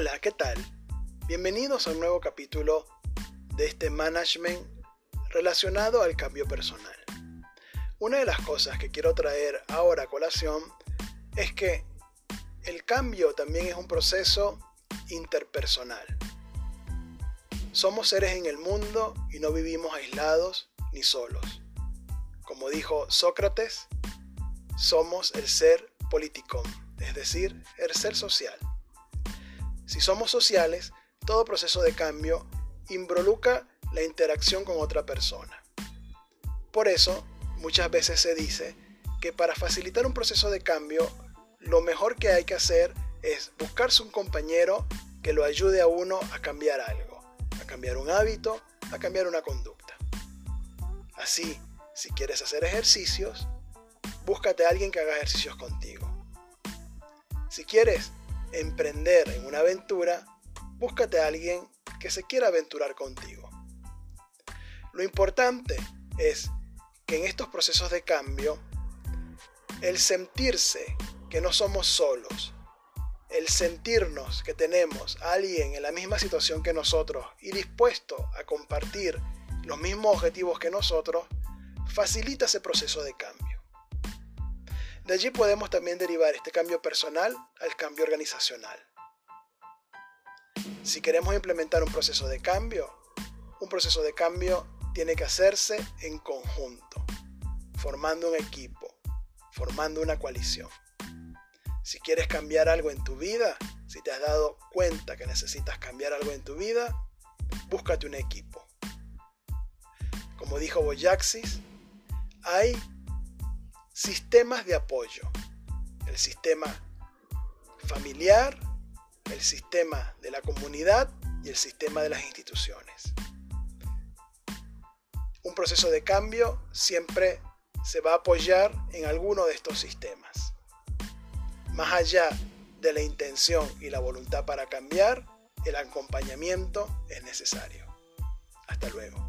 Hola, ¿qué tal? Bienvenidos a un nuevo capítulo de este management relacionado al cambio personal. Una de las cosas que quiero traer ahora a colación es que el cambio también es un proceso interpersonal. Somos seres en el mundo y no vivimos aislados ni solos. Como dijo Sócrates, somos el ser politicón, es decir, el ser social. Si somos sociales, todo proceso de cambio involucra la interacción con otra persona. Por eso, muchas veces se dice que para facilitar un proceso de cambio, lo mejor que hay que hacer es buscarse un compañero que lo ayude a uno a cambiar algo, a cambiar un hábito, a cambiar una conducta. Así, si quieres hacer ejercicios, búscate a alguien que haga ejercicios contigo. Si quieres emprender en una aventura, búscate a alguien que se quiera aventurar contigo. Lo importante es que en estos procesos de cambio, el sentirse que no somos solos, el sentirnos que tenemos a alguien en la misma situación que nosotros y dispuesto a compartir los mismos objetivos que nosotros, facilita ese proceso de cambio. De allí podemos también derivar este cambio personal al cambio organizacional. Si queremos implementar un proceso de cambio, un proceso de cambio tiene que hacerse en conjunto, formando un equipo, formando una coalición. Si quieres cambiar algo en tu vida, si te has dado cuenta que necesitas cambiar algo en tu vida, búscate un equipo. Como dijo Boyaxis, hay sistemas de apoyo. El sistema familiar, el sistema de la comunidad y el sistema de las instituciones. Un proceso de cambio siempre se va a apoyar en alguno de estos sistemas. Más allá de la intención y la voluntad para cambiar, el acompañamiento es necesario. Hasta luego.